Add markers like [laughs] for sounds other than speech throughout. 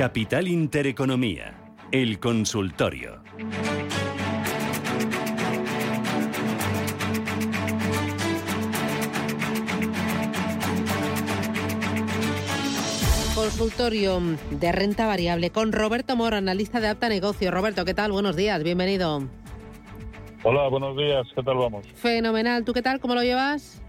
Capital Intereconomía, el consultorio. Consultorio de renta variable con Roberto Moro, analista de Apta Negocio. Roberto, ¿qué tal? Buenos días, bienvenido. Hola, buenos días, ¿qué tal vamos? Fenomenal, ¿tú qué tal? ¿Cómo lo llevas?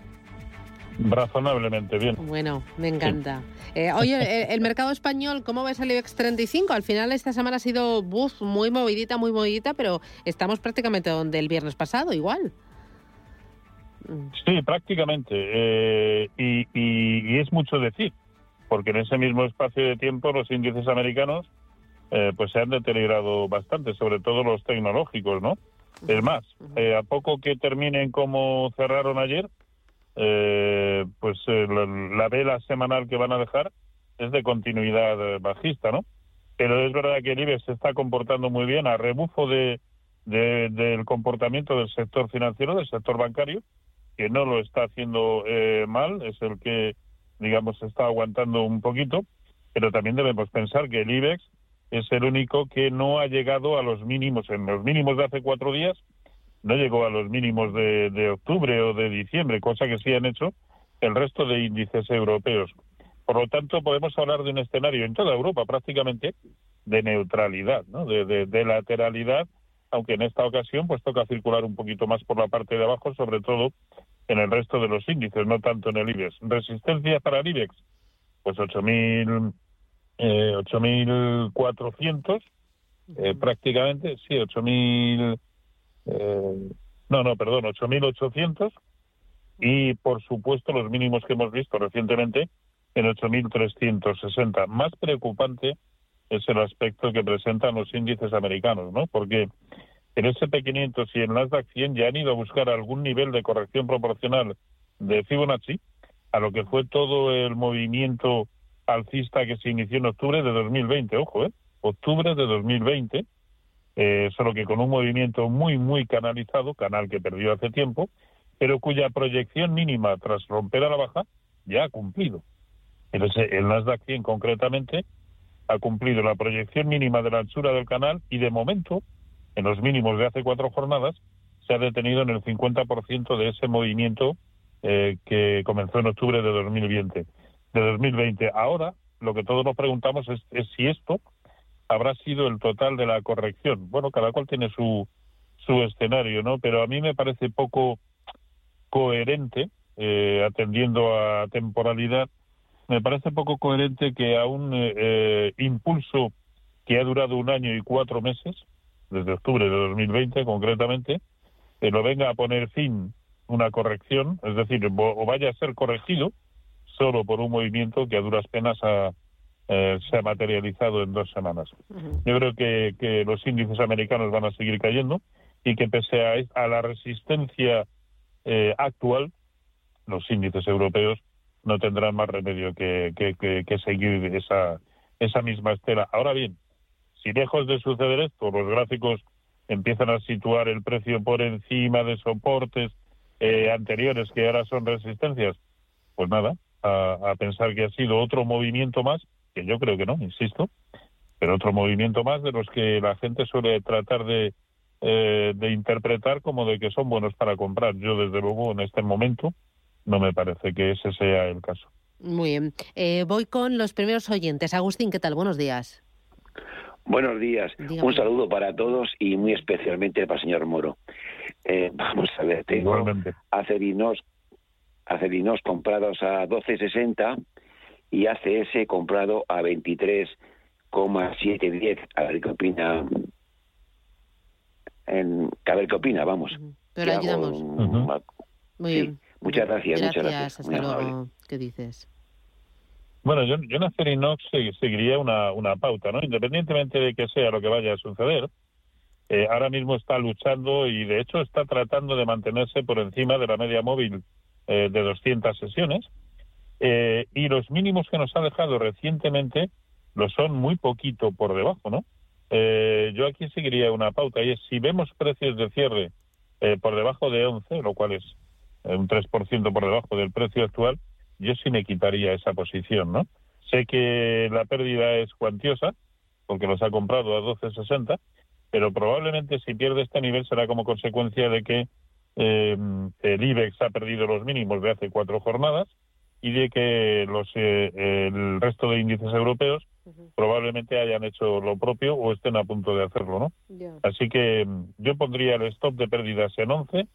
Razonablemente bien. Bueno, me encanta. Eh, oye, el, mercado español, ¿cómo ves el IBEX 35? Al final esta semana ha sido buf, muy movidita, muy movidita, pero estamos prácticamente donde el viernes pasado, igual. Sí, prácticamente. Eh, y, es mucho decir, porque en ese mismo espacio de tiempo los índices americanos eh, pues se han deteriorado bastante, sobre todo los tecnológicos, ¿no? Es más, a poco que terminen como cerraron ayer, eh, pues eh, la, vela semanal que van a dejar es de continuidad eh, bajista, ¿no? Pero es verdad que el IBEX se está comportando muy bien a rebufo de, del comportamiento del sector financiero, del sector bancario, que no lo está haciendo eh, mal, es el que, digamos, está aguantando un poquito, pero también debemos pensar que el IBEX es el único que no ha llegado a los mínimos, en los mínimos de hace cuatro días, no llegó a los mínimos de, octubre o de diciembre, cosa que sí han hecho el resto de índices europeos. Por lo tanto, podemos hablar de un escenario en toda Europa prácticamente de neutralidad, ¿no? de, lateralidad, aunque en esta ocasión pues toca circular un poquito más por la parte de abajo, sobre todo en el resto de los índices, no tanto en el IBEX. Resistencia para el IBEX, pues 8.000, eh, 8.400 eh, prácticamente, sí, 8.000 eh, no, no, perdón, 8.800 y por supuesto los mínimos que hemos visto recientemente en 8.360. Más preocupante es el aspecto que presentan los índices americanos, ¿no? Porque en SP500 y en Nasdaq 100 ya han ido a buscar algún nivel de corrección proporcional de Fibonacci a lo que fue todo el movimiento alcista que se inició en octubre de 2020, ojo, ¿eh? Octubre de 2020 eh, solo que con un movimiento muy, muy canalizado, canal que perdió hace tiempo, pero cuya proyección mínima tras romper a la baja ya ha cumplido. El, el Nasdaq 100 concretamente ha cumplido la proyección mínima de la anchura del canal y de momento, en los mínimos de hace cuatro jornadas, se ha detenido en el 50% de ese movimiento eh, que comenzó en octubre de 2020. De 2020. Ahora, lo que todos nos preguntamos es si esto habrá sido el total de la corrección. Bueno, cada cual tiene su, su escenario, ¿no? Pero a mí me parece poco coherente, eh, atendiendo a temporalidad, me parece poco coherente que a un eh, eh, impulso que ha durado un año y cuatro meses, desde octubre de 2020 concretamente, lo venga a poner fin una corrección, es decir, o vaya a ser corregido solo por un movimiento que a duras penas ha, eh, se ha materializado en dos semanas. Yo creo que, los índices americanos van a seguir cayendo y que pese a, la resistencia eh, actual, los índices europeos no tendrán más remedio que, seguir esa, esa misma estela. Ahora bien, si lejos de suceder esto, los gráficos empiezan a situar el precio por encima de soportes eh, anteriores que ahora son resistencias, pues nada, a pensar que ha sido otro movimiento más que yo creo que no, insisto, pero otro movimiento más de los que la gente suele tratar de, eh, de interpretar como de que son buenos para comprar. Yo, desde luego, en este momento no me parece que ese sea el caso. Muy bien. Eh, voy con los primeros oyentes. Agustín, ¿qué tal? Buenos días. Buenos días. Un saludo para todos y muy especialmente para el señor Moro. Eh, vamos a ver, tengo acerinos, acerinos comprados a 12.60 y ACS comprado a 23,710. A ver qué opina. En, a ver qué opina, vamos. Pero ayudamos. Muy bien. Muchas gracias, muchas gracias. Hasta luego. ¿Qué dices? Bueno, yo, yo en Acerinox seguiría una, una pauta, ¿no? Independientemente de que sea lo que vaya a suceder, eh, ahora mismo está luchando y de hecho está tratando de mantenerse por encima de la media móvil eh, de 200 sesiones eh, y los mínimos que nos ha dejado recientemente lo son muy poquito por debajo, ¿no? Eh, yo aquí seguiría una pauta y es si vemos precios de cierre eh, por debajo de 11, lo cual es un 3% por debajo del precio actual, yo sí me quitaría esa posición, ¿no? Sé que la pérdida es cuantiosa, porque los ha comprado a 12.60, pero probablemente si pierde este nivel será como consecuencia de que eh, el IBEX ha perdido los mínimos de hace cuatro jornadas y de que los eh, el resto de índices europeos probablemente hayan hecho lo propio o estén a punto de hacerlo, ¿no? Así que mm, yo pondría el stop de pérdidas en 11,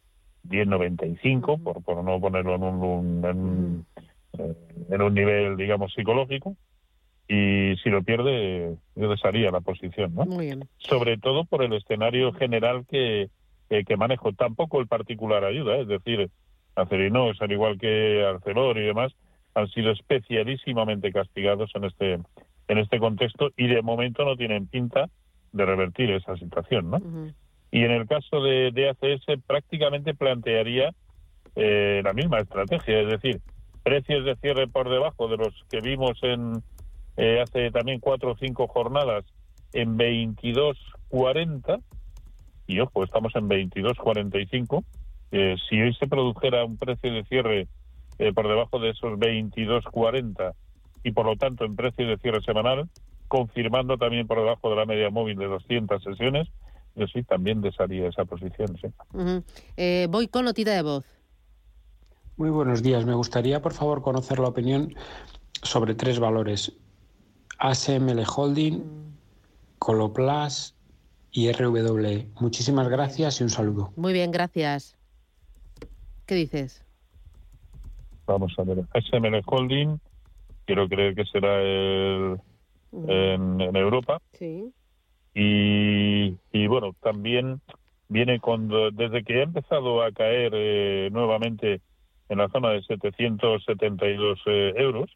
10.95, por, por no ponerlo en un, en, eh, en un nivel, digamos, psicológico, y si lo pierde, yo desharía la posición, ¿no? Muy bien. Sobre todo por el escenario general que, que, manejo. Tampoco el particular ayuda, ¿eh? es decir, Acerinos, al igual que Arcelor y demás, han sido especialísimamente castigados en este, en este contexto y de momento no tienen pinta de revertir esa situación, ¿no? Y en el caso de, de ACS prácticamente plantearía eh, la misma estrategia, es decir, precios de cierre por debajo de los que vimos en eh, hace también cuatro o cinco jornadas en 22.40 y ojo, estamos en 22.45 eh, si hoy se produjera un precio de cierre eh, por debajo de esos 22.40 y por lo tanto en precio de cierre semanal, confirmando también por debajo de la media móvil de 200 sesiones, yo sí también desharía esa posición. Sí. Eh, voy con notita de voz. Muy buenos días. Me gustaría, por favor, conocer la opinión sobre tres valores. ASML Holding. Coloplas y RWE. Muchísimas gracias y un saludo. Muy bien, gracias. ¿Qué dices? Vamos a ver. SML Holding, quiero creer que será el, en, Europa. Sí. Y, bueno, también viene cuando, desde que ha empezado a caer eh, nuevamente en la zona de 772 eh, euros,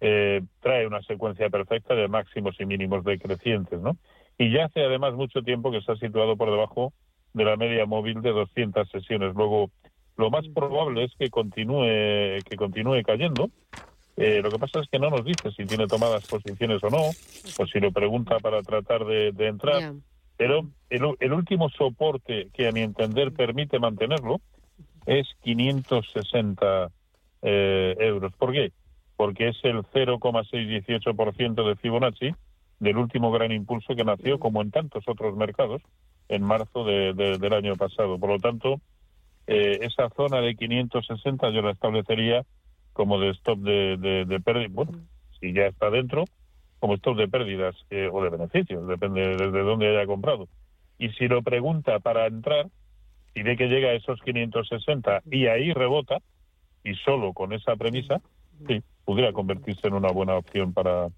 eh, trae una secuencia perfecta de máximos y mínimos decrecientes, ¿no? Y ya hace además mucho tiempo que se ha situado por debajo de la media móvil de 200 sesiones. Luego, lo más probable es que continúe, que continúe cayendo. Eh, lo que pasa es que no nos dice si tiene tomadas posiciones o no, o si lo pregunta para tratar de, entrar. Pero el, último soporte que a mi entender permite mantenerlo es 560 eh, euros. ¿Por qué? Porque es el 0,618% de Fibonacci del último gran impulso que nació, como en tantos otros mercados, en marzo del año pasado. Por lo tanto, eh, esa zona de 560 yo la establecería como de stop de, de, pérdidas, bueno, si ya está dentro, como stop de pérdidas eh, o de beneficios, depende desde dónde haya comprado. Y si lo pregunta para entrar, y ve que llega a esos 560 y ahí rebota, y solo con esa premisa, sí, pudiera convertirse en una buena opción para,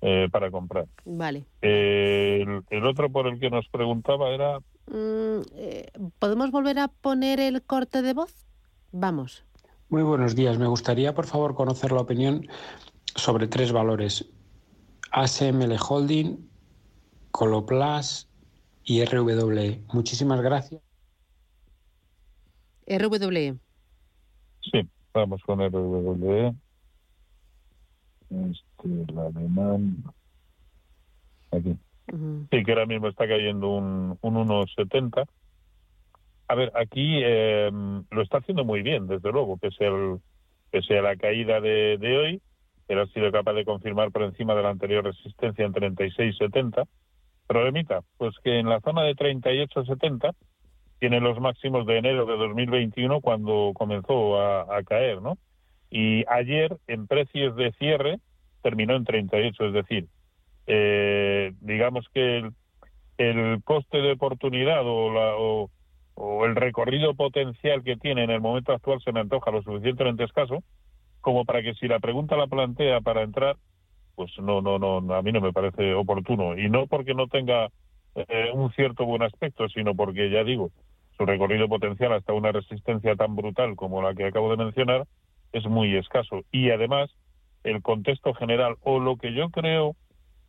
eh, para comprar. Vale. el, otro por el que nos preguntaba era eh, ¿Podemos volver a poner el corte de voz? Vamos. Muy buenos días. Me gustaría, por favor, conocer la opinión sobre tres valores. ASML Holding, Coloplas y RWE. Muchísimas gracias. RWE. Sí, vamos con RWE. Este, el alemán. Aquí. Sí, que ahora mismo está cayendo un, un 1,70. A ver, aquí eh, lo está haciendo muy bien, desde luego, que sea, el, que sea la caída de, de hoy. Él ha sido capaz de confirmar por encima de la anterior resistencia en 36,70. Problemita, pues que en la zona de 38,70 tiene los máximos de enero de 2021 cuando comenzó a, a caer, ¿no? Y ayer, en precios de cierre, terminó en 38, es decir, eh, digamos que el, coste de oportunidad o, o, el recorrido potencial que tiene en el momento actual se me antoja lo suficientemente escaso como para que si la pregunta la plantea para entrar, pues no, no, no, a mí no me parece oportuno. Y no porque no tenga eh, un cierto buen aspecto, sino porque, ya digo, su recorrido potencial hasta una resistencia tan brutal como la que acabo de mencionar es muy escaso. Y además, el contexto general o lo que yo creo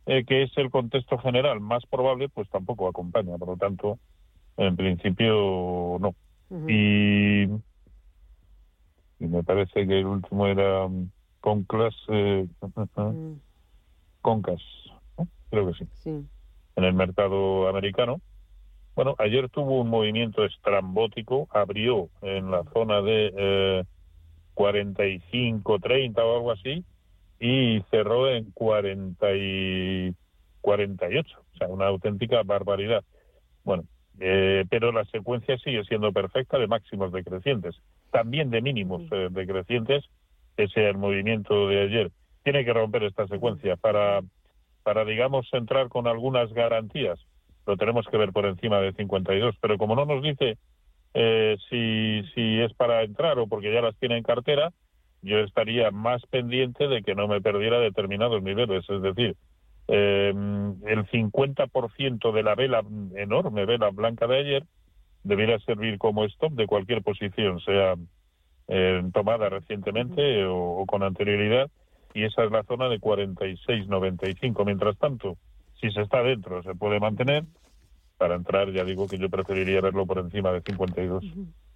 eh, que es el contexto general más probable, pues tampoco acompaña. Por lo tanto, en principio no. y, me parece que el último era um, Conclas, eh, [laughs] mm. Concas, creo que sí, en el mercado americano. Bueno, ayer tuvo un movimiento estrambótico, abrió en la zona de eh, 45, 30 o algo así, y cerró en 40 y 48, o sea, una auténtica barbaridad. Bueno, eh, pero la secuencia sigue siendo perfecta de máximos decrecientes, también de mínimos eh, decrecientes, ese el movimiento de ayer. Tiene que romper esta secuencia para, para, digamos, entrar con algunas garantías. Lo tenemos que ver por encima de 52, pero como no nos dice eh, si, si es para entrar o porque ya las tiene en cartera, yo estaría más pendiente de que no me perdiera determinados niveles. Es decir, eh, el 50% de la vela, enorme vela blanca de ayer, debería servir como stop de cualquier posición, sea eh, tomada recientemente o, con anterioridad, y esa es la zona de 46.95. Mientras tanto, si se está dentro, se puede mantener. Para entrar, ya digo que yo preferiría verlo por encima de 52.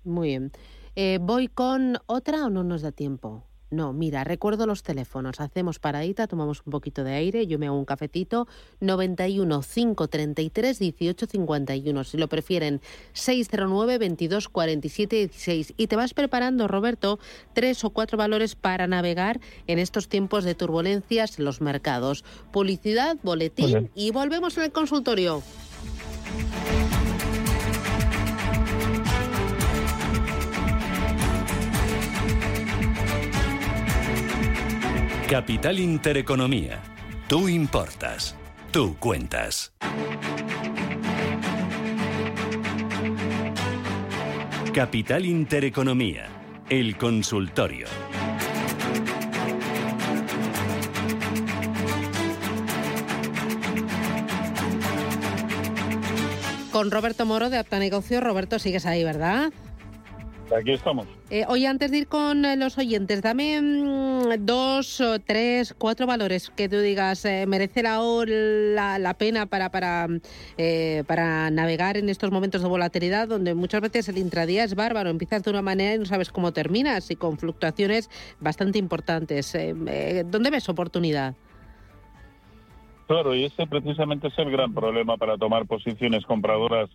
Muy bien. Eh, ¿Voy con otra o no nos da tiempo? No, mira, recuerdo los teléfonos. Hacemos paradita, tomamos un poquito de aire, yo me hago un cafetito. 91 533 18 51. Si lo prefieren, 609 22 47 16. Y te vas preparando, Roberto, tres o cuatro valores para navegar en estos tiempos de turbulencias en los mercados. Publicidad, boletín y volvemos en el consultorio. Capital Intereconomía. Tú importas. Tú cuentas. Capital Intereconomía. El consultorio. Con Roberto Moro de Apta Negocio. Roberto, sigues ahí, ¿verdad? Aquí estamos. Eh, oye, antes de ir con eh, los oyentes, dame mm, dos, tres, cuatro valores que tú digas, eh, merece la, la, pena para, para, para navegar en estos momentos de volatilidad, donde muchas veces el intradía es bárbaro, empiezas de una manera y no sabes cómo terminas, y con fluctuaciones bastante importantes. ¿Dónde ves oportunidad? Claro, y ese precisamente es el gran problema para tomar posiciones compradoras,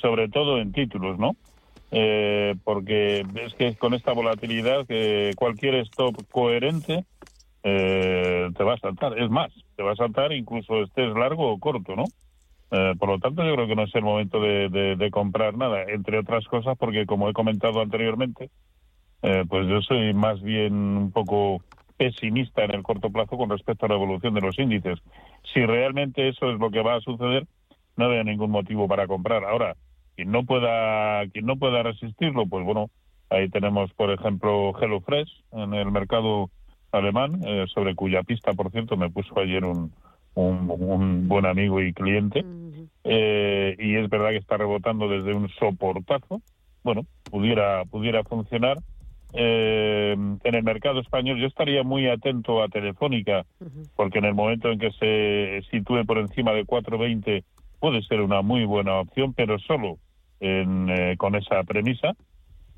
sobre todo en títulos, ¿no? Eh, porque es que con esta volatilidad que cualquier stop coherente eh, te va a saltar. Es más, te va a saltar incluso estés largo o corto, ¿no? Eh, por lo tanto, yo creo que no es el momento de, comprar nada, entre otras cosas, porque como he comentado anteriormente, eh, pues yo soy más bien un poco pesimista en el corto plazo con respecto a la evolución de los índices. Si realmente eso es lo que va a suceder, no veo ningún motivo para comprar. Ahora, quien no pueda quien no pueda resistirlo pues bueno ahí tenemos por ejemplo HelloFresh en el mercado alemán eh, sobre cuya pista por cierto me puso ayer un, un, buen amigo y cliente eh, y es verdad que está rebotando desde un soportazo. Bueno pudiera pudiera funcionar eh, en el mercado español. Yo estaría muy atento a Telefónica porque en el momento en que se sitúe por encima de 420 puede ser una muy buena opción, pero solo eh, con esa premisa.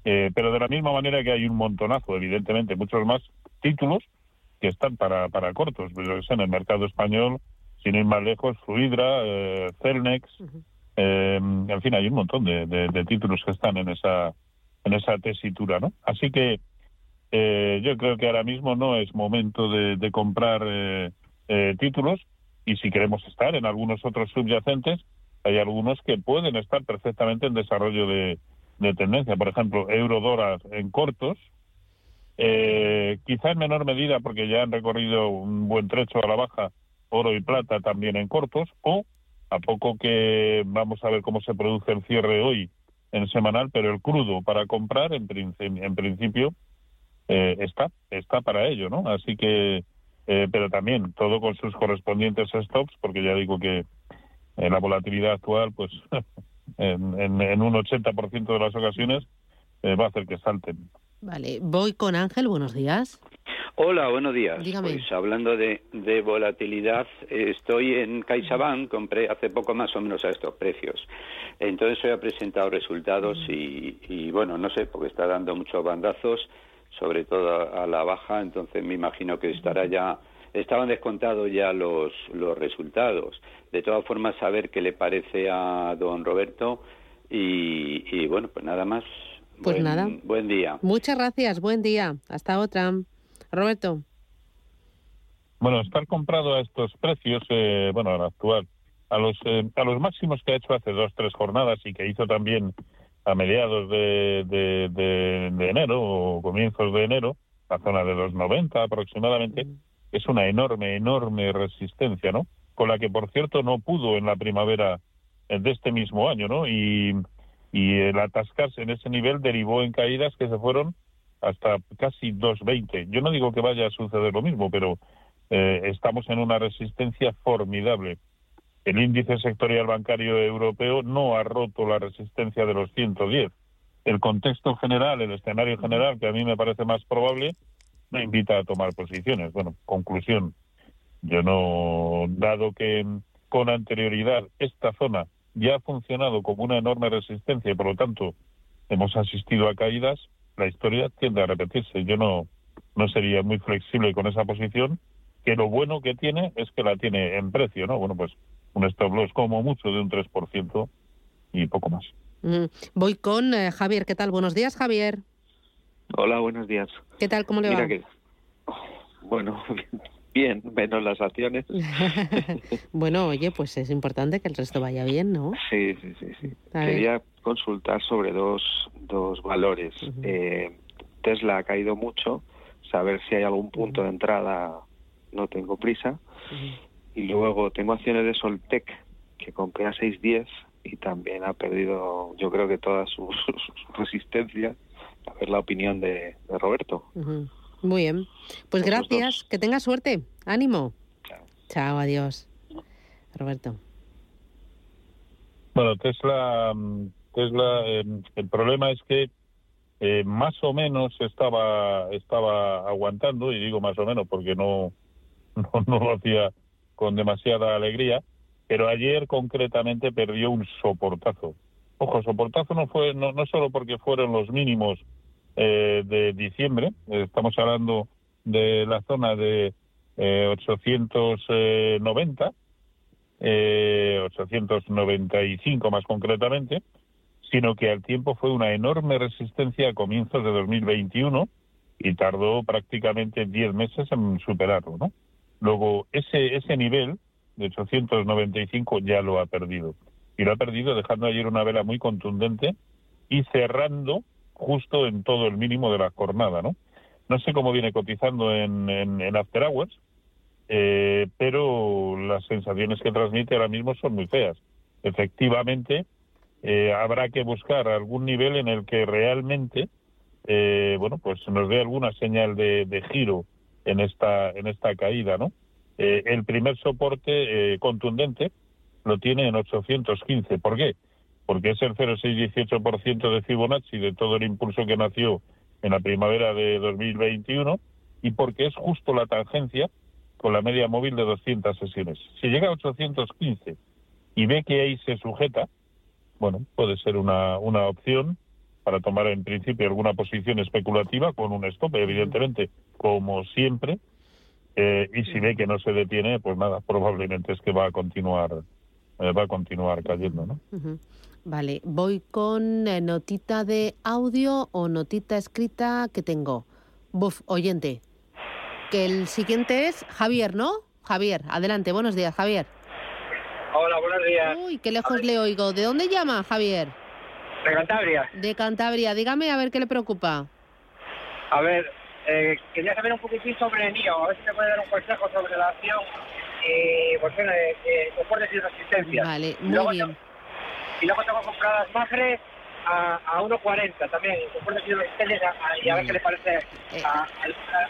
Eh, pero de la misma manera que hay un montonazo, evidentemente, muchos más títulos que están para, para cortos. Pues, en el mercado español, sin ir más lejos, Fluidra, eh, Celnex, en fin, hay un montón de, títulos que están en esa, en esa tesitura, ¿no? Así que yo creo que ahora mismo no es momento de comprar títulos, y si queremos estar en algunos otros subyacentes, hay algunos que pueden estar perfectamente en desarrollo de, tendencia. Por ejemplo, euro en cortos, eh, quizá en menor medida porque ya han recorrido un buen trecho a la baja, oro y plata también en cortos, o a poco que vamos a ver cómo se produce el cierre hoy en semanal, pero el crudo para comprar en, en principio eh, está, está para ello, ¿no? Así que eh, pero también todo con sus correspondientes stops, porque ya digo que en la volatilidad actual, pues [laughs] en, en, un 80% de las ocasiones eh, va a hacer que salten. Vale, voy con Ángel, buenos días. Hola, buenos días. Pues hablando de, de volatilidad, estoy en CaixaBank, compré hace poco más o menos a estos precios. Entonces hoy ha presentado resultados y, y bueno, no sé, porque está dando muchos bandazos sobre todo a la baja, entonces me imagino que estará ya estaban descontados ya los, los resultados. De todas formas, saber qué le parece a don Roberto y, bueno, pues nada más. Pues nada. Buen día. Muchas gracias, buen día. Hasta otra. Roberto. Bueno, estar comprado a estos precios, eh, bueno, al actual, a los, eh, a los máximos que ha hecho hace dos, tres jornadas y que hizo también a mediados de, de, enero o comienzos de enero, la zona de los 90 aproximadamente, mm. es una enorme, enorme resistencia, ¿no? Con la que, por cierto, no pudo en la primavera de este mismo año, ¿no? Y, y el atascarse en ese nivel derivó en caídas que se fueron hasta casi 2,20. Yo no digo que vaya a suceder lo mismo, pero eh, estamos en una resistencia formidable. El índice sectorial bancario europeo no ha roto la resistencia de los 110. El contexto general, el escenario general, que a mí me parece más probable, me invita a tomar posiciones. Bueno, conclusión. Yo no, dado que con anterioridad esta zona ya ha funcionado como una enorme resistencia y por lo tanto hemos asistido a caídas, la historia tiende a repetirse. Yo no, no sería muy flexible con esa posición, que lo bueno que tiene es que la tiene en precio, ¿no? Bueno, pues un stop loss como mucho de un 3% y poco más. Mm, voy con eh, Javier. ¿Qué tal? Buenos días, Javier. Hola, buenos días. ¿Qué tal? ¿Cómo le va? bueno, [laughs] bien, menos las acciones. [laughs] bueno, oye, pues es importante que el resto vaya bien, ¿no? Sí, sí, sí. sí. Quería consultar sobre dos, dos valores. eh, Tesla ha caído mucho, saber si hay algún punto de entrada, no tengo prisa. Y luego tengo acciones de Soltec, que compré a 6.10 y también ha perdido, yo creo que toda su, [laughs] resistencia. A ver la opinión de, Roberto. Muy bien. Pues gracias. Que tenga suerte. Ánimo. Chao. adiós. Roberto. Bueno, Tesla, mm, Tesla em, el problema es que eh, más o menos estaba, estaba aguantando, y digo más o menos porque no, [laughs] no, no lo hacía con demasiada alegría, pero ayer concretamente perdió un soportazo. Ojo, soportazo no fue no, solo porque fueron los mínimos eh, de diciembre. estamos hablando de la zona de 890, eh, 895 eh, más concretamente, sino que al tiempo fue una enorme resistencia a comienzos de 2021 y tardó prácticamente 10 meses en superarlo, ¿no? Luego, ese, ese nivel de 895 ya lo ha perdido. Y lo ha perdido dejando ayer una vela muy contundente y cerrando justo en todo el mínimo de la jornada, ¿no? No sé cómo viene cotizando en, en, After Hours, eh, pero las sensaciones que transmite ahora mismo son muy feas. Efectivamente, eh, habrá que buscar algún nivel en el que realmente, eh, bueno, pues nos dé alguna señal de, de, giro en esta en esta caída, ¿no? el primer soporte contundente lo tiene en 815. ¿Por qué? porque es el 0,618% de Fibonacci de todo el impulso que nació en la primavera de 2021 y porque es justo la tangencia con la media móvil de 200 sesiones. Si llega a 815 y ve que ahí se sujeta, bueno, puede ser una, una opción para tomar en principio alguna posición especulativa con un stop, evidentemente, como siempre. Eh, y si ve que no se detiene, pues nada, probablemente es que va a continuar, eh, va a continuar cayendo, ¿no? Vale, voy con eh, notita de audio o notita escrita que tengo. Buf, oyente. Que el siguiente es Javier, ¿no? Javier, adelante, buenos días, Javier. Hola, buenos días. Uy, qué lejos le oigo. ¿De dónde llama, Javier? De Cantabria. De Cantabria. Dígame a ver qué le preocupa. A ver, eh, quería saber un poquitín sobre NIO, a ver si me puede dar un consejo sobre la acción y, pues, bueno, de, de, y resistencia. Vale, muy bien y luego tengo compradas Magre a, a 1.40 también, y a ver qué le parece eh,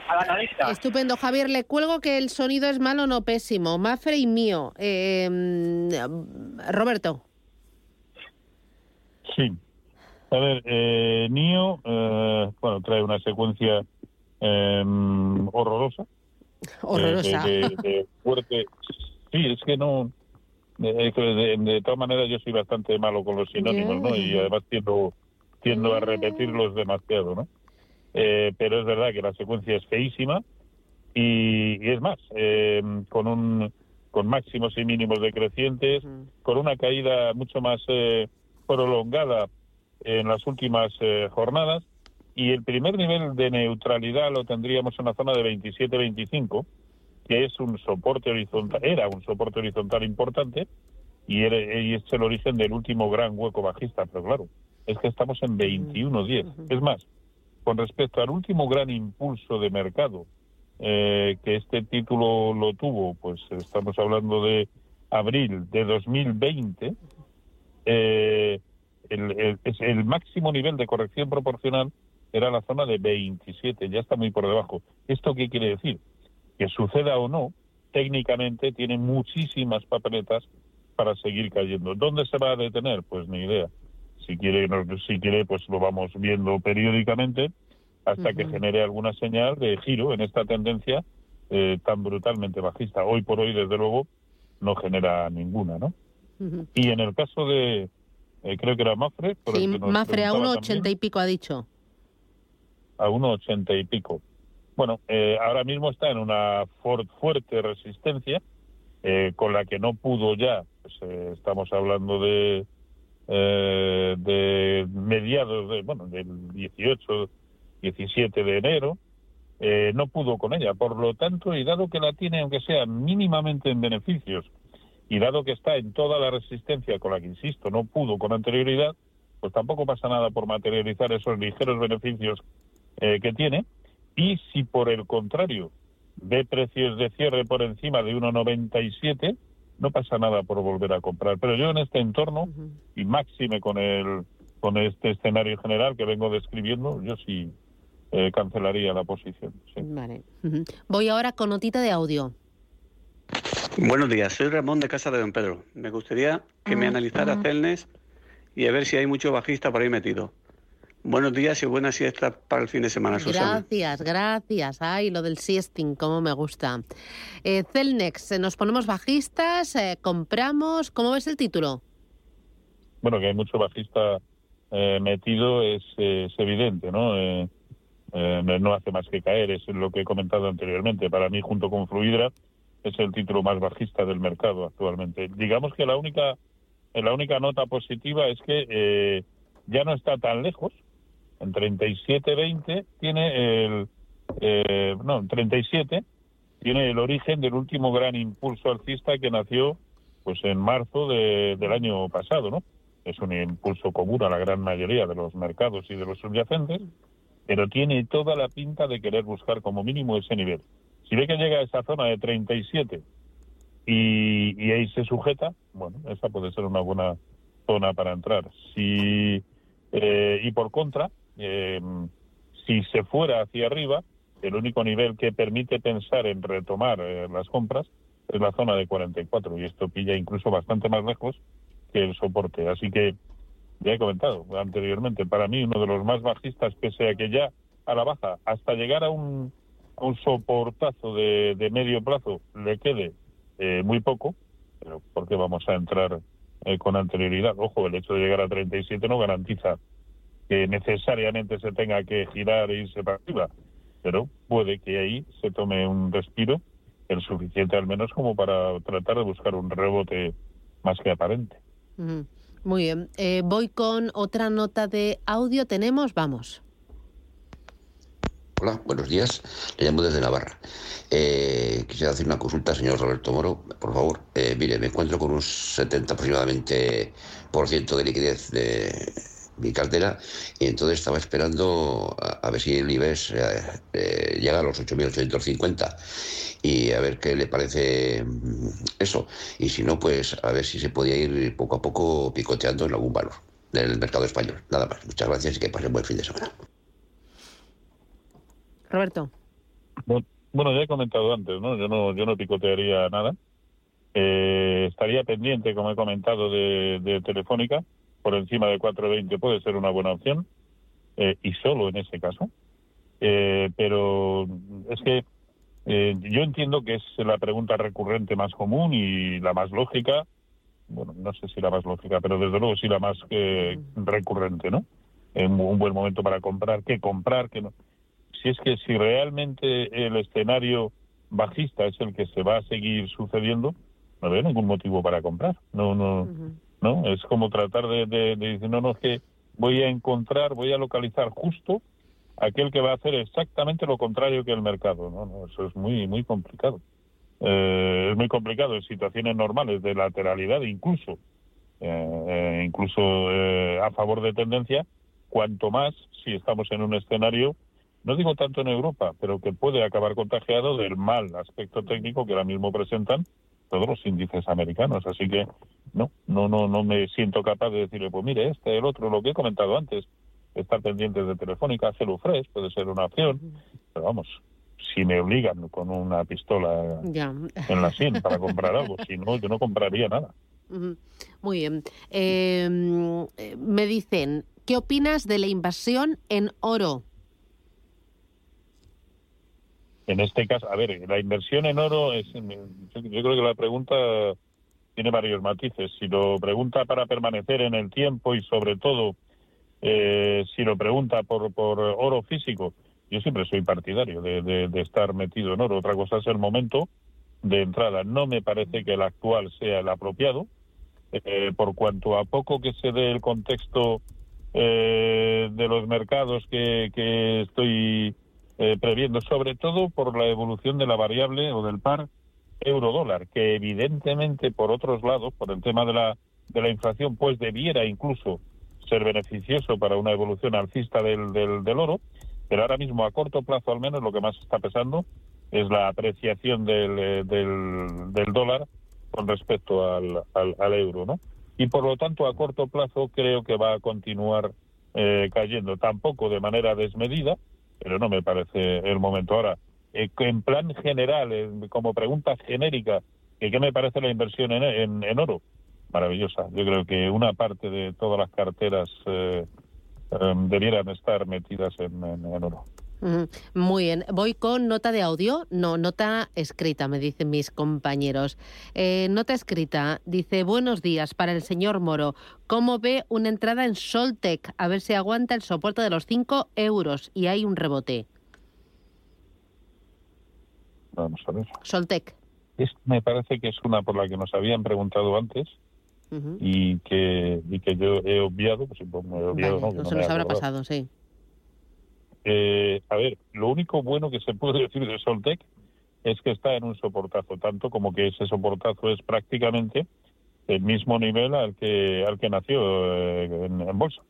al analista. Estupendo, Javier, le cuelgo que el sonido es malo, no pésimo. Mafre y mío. Eh, Roberto. Sí. A ver, eh, NIO, eh, bueno, trae una secuencia em, horrorosa. Horrorosa. de fuerte. Sí, es que no de, de, todas maneras, yo soy bastante malo con los sinónimos, ¿no? Y además tiendo, tiendo a repetirlos demasiado, ¿no? Eh, pero es verdad que la secuencia es feísima y, es más, eh, con un con máximos y mínimos decrecientes, con una caída mucho más eh, prolongada en las últimas jornadas y el primer nivel de neutralidad lo tendríamos en la zona de 27-25 que es un soporte horizontal, era un soporte horizontal importante y, es el origen del último gran hueco bajista, pero claro, es que estamos en 21.10. Es más, con respecto al último gran impulso de mercado eh, que este título lo tuvo, pues estamos hablando de abril de 2020, eh, el, el, máximo nivel de corrección proporcional era la zona de 27, ya está muy por debajo. ¿Esto qué quiere decir? Que suceda o no, técnicamente tiene muchísimas papeletas para seguir cayendo. ¿Dónde se va a detener? Pues ni idea. Si quiere, si quiere pues lo vamos viendo periódicamente hasta que genere alguna señal de giro en esta tendencia eh, tan brutalmente bajista. Hoy por hoy, desde luego, no genera ninguna, ¿no? Y en el caso de, eh, creo que era Mafre. sí, Mafre a 1,80 y pico ha dicho. A 1,80 y pico. Bueno, eh, ahora mismo está en una fuerte resistencia eh, con la que no pudo ya, pues, estamos hablando de, de mediados, de, bueno, del 18, 17 de enero, no pudo con ella. Por lo tanto, y dado que la tiene, aunque sea mínimamente en beneficios, y dado que está en toda la resistencia con la que, insisto, no pudo con anterioridad, pues tampoco pasa nada por materializar esos ligeros beneficios eh, que tiene. Y si por el contrario ve precios de cierre por encima de 1,97, no pasa nada por volver a comprar. Pero yo en este entorno, y máxime con, el, con este escenario general que vengo describiendo, yo sí eh, cancelaría la posición. Vale. Voy ahora con notita de audio. Buenos días, soy Ramón de Casa de Don Pedro. Me gustaría que me analizara Celnes y a ver si hay mucho bajista por ahí metido. Buenos días y buenas siestas para el fin de semana, Susana. Gracias, gracias. Ay, lo del siesting, cómo me gusta. Eh, Celnex, eh, nos ponemos bajistas, eh, compramos. ¿Cómo ves el título? Bueno, que hay mucho bajista eh, metido es, es, evidente, ¿no? no hace más que caer, es lo que he comentado anteriormente. Para mí, junto con Fluidra, es el título más bajista del mercado actualmente. Digamos que la única la única nota positiva es que eh, ya no está tan lejos. En 37.20 tiene el eh, no, en 37 tiene el origen del último gran impulso alcista que nació pues en marzo de, del año pasado, ¿no? Es un impulso común a la gran mayoría de los mercados y de los subyacentes, pero tiene toda la pinta de querer buscar como mínimo ese nivel. Si ve que llega a esa zona de 37 y, y ahí se sujeta, bueno, esa puede ser una buena zona para entrar. Si eh, y por contra, em, si se fuera hacia arriba, el único nivel que permite pensar en retomar eh, las compras es la zona de 44 y esto pilla incluso bastante más lejos que el soporte. Así que ya he comentado anteriormente, para mí uno de los más bajistas, pese a que ya a la baja, hasta llegar a un un soportazo de, de medio plazo le quede eh, muy poco, pero porque vamos a entrar eh, con anterioridad. Ojo, el hecho de llegar a 37 no garantiza que necesariamente se tenga que girar e irse para arriba, pero puede que ahí se tome un respiro, el suficiente al menos como para tratar de buscar un rebote más que aparente. Muy bien, eh, voy con otra nota de audio. Tenemos, vamos. Hola, buenos días. Le llamo desde Navarra. Eh, quisiera hacer una consulta, señor Roberto Moro, por favor. Eh, mire, me encuentro con un 70 aproximadamente por ciento de liquidez de mi cartera y entonces estaba esperando a, ver si el IBEX eh, llega a los 8.850 y a ver qué le parece mm, eso. Y si no, pues a ver si se podía ir poco a poco picoteando en algún valor del mercado español. Nada más. Muchas gracias y que pasen buen fin de semana. Roberto. Bueno, ya he comentado antes, ¿no? Yo no, yo no picotearía nada. Eh, estaría pendiente, como he comentado, de, Telefónica. Por encima de 4.20 puede ser una buena opción. Eh, y solo en ese caso. Eh, pero es que yo entiendo que es la pregunta recurrente más común y la más lógica. Bueno, no sé si la más lógica, pero desde luego sí la más recurrente, ¿no? En un buen momento para comprar, qué comprar, qué no si es que si realmente el escenario bajista es el que se va a seguir sucediendo, no veo ningún motivo para comprar. No, no, no. Es como tratar de, decir, no, no, es que voy a encontrar, voy a localizar justo aquel que va a hacer exactamente lo contrario que el mercado. No, no, eso es muy, muy complicado. eh, es muy complicado en situaciones normales de lateralidad, incluso, eh, incluso a favor de tendencia, cuanto más si estamos en un escenario, no digo tanto en Europa, pero que puede acabar contagiado del mal aspecto técnico que ahora mismo presentan todos los índices americanos. Así que no, no, no, no me siento capaz de decirle, pues mire, este, el otro, lo que he comentado antes, estar pendientes de Telefónica, Celufresh puede ser una opción, pero vamos, si me obligan con una pistola en la sien para comprar algo, si no, yo no compraría nada. Muy bien. Em, eh, me dicen, ¿qué opinas de la invasión en oro? En este caso, a ver, la inversión en oro es, yo creo que la pregunta tiene varios matices. Si lo pregunta para permanecer en el tiempo y sobre todo eh, si lo pregunta por, por oro físico, yo siempre soy partidario de, estar metido en oro. Otra cosa es el momento de entrada. No me parece que el actual sea el apropiado, eh, por cuanto a poco que se dé el contexto eh, de los mercados que, que estoy eh, previendo, sobre todo por la evolución de la variable o del par euro-dólar, que evidentemente por otros lados, por el tema de la, de la inflación, pues debiera incluso ser beneficioso para una evolución alcista del, del, oro, pero ahora mismo a corto plazo al menos lo que más está pesando es la apreciación del, eh, del, del dólar con respecto al, al, euro, ¿no? Y por lo tanto a corto plazo creo que va a continuar eh, cayendo, tampoco de manera desmedida, pero no me parece el momento. Ahora, eh, en plan general, como pregunta genérica, ¿qué me parece la inversión en, oro? Maravillosa. Yo creo que una parte de todas las carteras eh, em, debieran estar metidas en, oro. Muy bien. Voy con nota de audio. No, nota escrita, me dicen mis compañeros. Eh, nota escrita. Dice, buenos días para el señor Moro. ¿Cómo ve una entrada en Soltec? A ver si aguanta el soporte de los 5 euros y hay un rebote. Vamos a ver. Soltec. me parece que es una por la que nos habían preguntado antes. y que y que yo he obviado, pues, he obviado, no, no se nos habrá pasado, sí. Eh, a ver, lo único bueno que se puede [laughs] decir de Soltec es que está en un soportazo, tanto como que ese soportazo es prácticamente el mismo nivel al que al que nació eh, en, bolsa.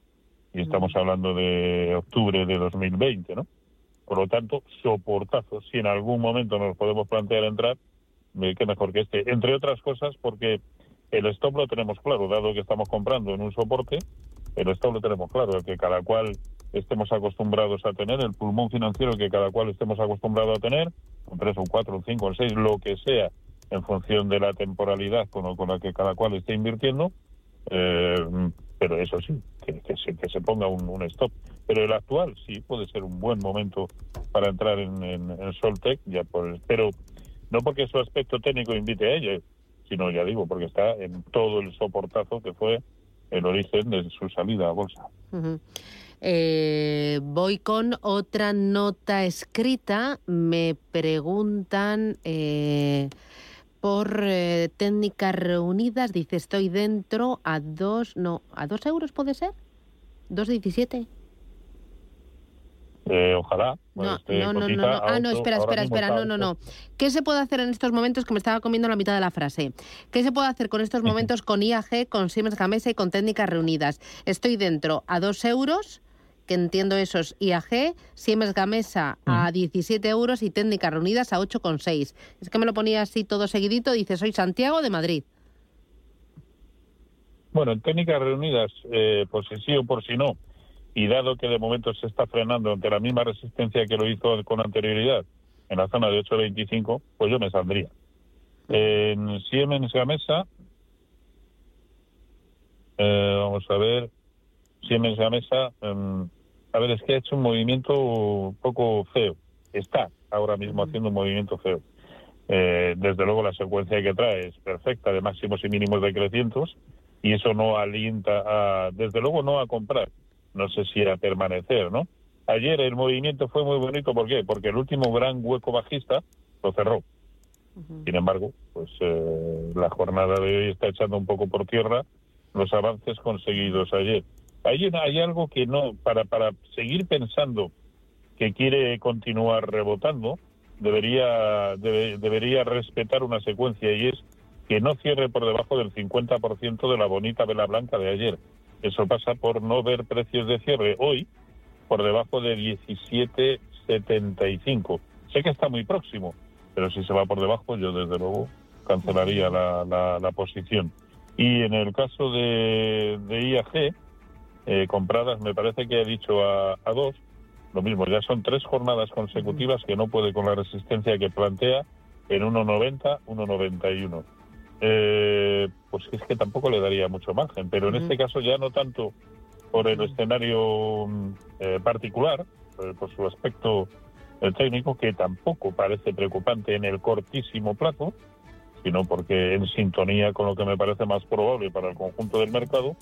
Y estamos hablando de octubre de 2020, ¿no? Por lo tanto, soportazo. Si en algún momento nos podemos plantear entrar, eh, qué mejor que este. Entre otras cosas, porque el stop lo tenemos claro, dado que estamos comprando en un soporte, el stop lo tenemos claro, el que cada cual estemos acostumbrados a tener, el pulmón financiero que cada cual estemos acostumbrados a tener, un 3, un 4, un 5, un 6, lo que sea, en función de la temporalidad con, con la que cada cual esté invirtiendo, eh, pero eso sí, que, se, que se ponga un, stop. Pero el actual sí puede ser un buen momento para entrar en, Soltec, ya por, pero no porque su aspecto técnico invite a ello, sino ya digo, porque está en todo el soportazo que fue el origen de su salida a bolsa. Eh, voy con otra nota escrita. Me preguntan eh, por eh, técnicas reunidas. Dice, estoy dentro a dos, no, a dos euros puede ser. ¿Dos diecisiete? Eh, ojalá. No, no, no, no, Ah, no, espera, espera, espera. No, no, no. ¿Qué se puede hacer en estos momentos que me estaba comiendo la mitad de la frase? ¿Qué se puede hacer con estos [laughs] momentos con IAG, con Siemens Gamesa y con técnicas reunidas? Estoy dentro a dos euros que entiendo eso es IAG, Siemens Gamesa a 17 euros y Técnicas Reunidas a 8,6. Es que me lo ponía así todo seguidito, dice, soy Santiago de Madrid. Bueno, en Técnicas Reunidas, eh, por si sí o por si no, y dado que de momento se está frenando ante la misma resistencia que lo hizo con anterioridad en la zona de 8,25, pues yo me saldría. En Siemens Gamesa, eh, vamos a ver, Siemens Gamesa, eh, a ver, es que ha hecho un movimiento un poco feo. Está ahora mismo haciendo un movimiento feo. Eh, desde luego la secuencia que trae es perfecta de máximos y mínimos decrecientes y eso no alienta a, desde luego no a comprar, no sé si a permanecer, ¿no? Ayer el movimiento fue muy bonito, ¿por qué? Porque el último gran hueco bajista lo cerró. Sin embargo, pues eh, la jornada de hoy está echando un poco por tierra los avances conseguidos ayer. Hay, hay algo que no, para, para seguir pensando que quiere continuar rebotando, debería, debería respetar una secuencia y es que no cierre por debajo del 50% de la bonita vela blanca de ayer. Eso pasa por no ver precios de cierre hoy por debajo de 17.75. Sé que está muy próximo, pero si se va por debajo, yo desde luego cancelaría la, la, posición. Y en el caso de, de IAG, eh, compradas, me parece que ha dicho a, a dos, lo mismo, ya son tres jornadas consecutivas que no puede con la resistencia que plantea en 1,90, 1,91. Eh, pues es que tampoco le daría mucho margen, pero en este caso ya no tanto por el escenario mm, eh, particular, eh, por su aspecto eh, técnico, que tampoco parece preocupante en el cortísimo plazo, sino porque en sintonía con lo que me parece más probable para el conjunto del mercado,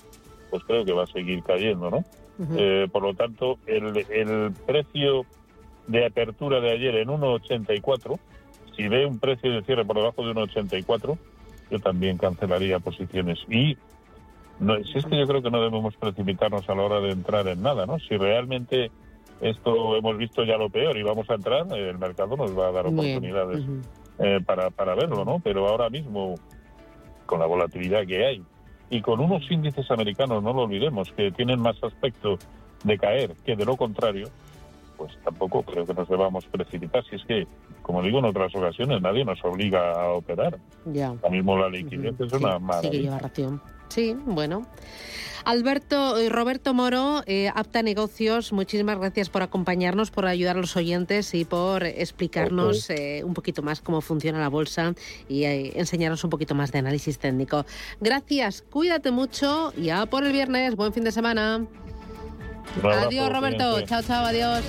pues creo que va a seguir cayendo, ¿no? por lo tanto, el, el precio de apertura de ayer en 1,84, si ve un precio de cierre por debajo de 1,84, yo también cancelaría posiciones. Y no, si es que yo creo que no debemos precipitarnos a la hora de entrar en nada, ¿no? Si realmente esto hemos visto ya lo peor y vamos a entrar, el mercado nos va a dar oportunidades eh, para, para verlo, ¿no? Pero ahora mismo, con la volatilidad que hay y con unos índices americanos, no lo olvidemos, que tienen más aspecto de caer que de lo contrario, pues tampoco creo que nos debamos precipitar. Si es que, como digo en otras ocasiones, nadie nos obliga a operar. Ya. Ahora mismo la liquidez es una maravilla. Sí, bueno. Alberto y eh, Roberto Moro, eh, Apta Negocios, muchísimas gracias por acompañarnos, por ayudar a los oyentes y por explicarnos eh, un poquito más cómo funciona la bolsa y enseñarnos un poquito más de análisis técnico. Gracias, cuídate mucho y a por el viernes. Buen fin de semana. adiós, Roberto. Chao, chao, adiós.